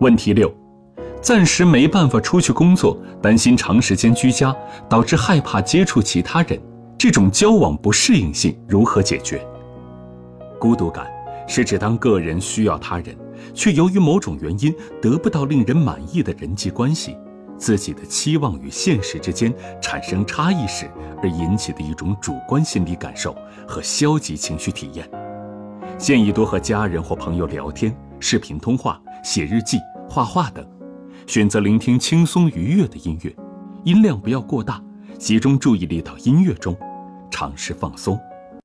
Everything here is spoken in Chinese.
问题六：暂时没办法出去工作，担心长时间居家导致害怕接触其他人，这种交往不适应性如何解决？孤独感是指当个人需要他人，却由于某种原因得不到令人满意的人际关系，自己的期望与现实之间产生差异时而引起的一种主观心理感受和消极情绪体验。建议多和家人或朋友聊天、视频通话、写日记。画画等，选择聆听轻松愉悦的音乐，音量不要过大，集中注意力到音乐中，尝试放松。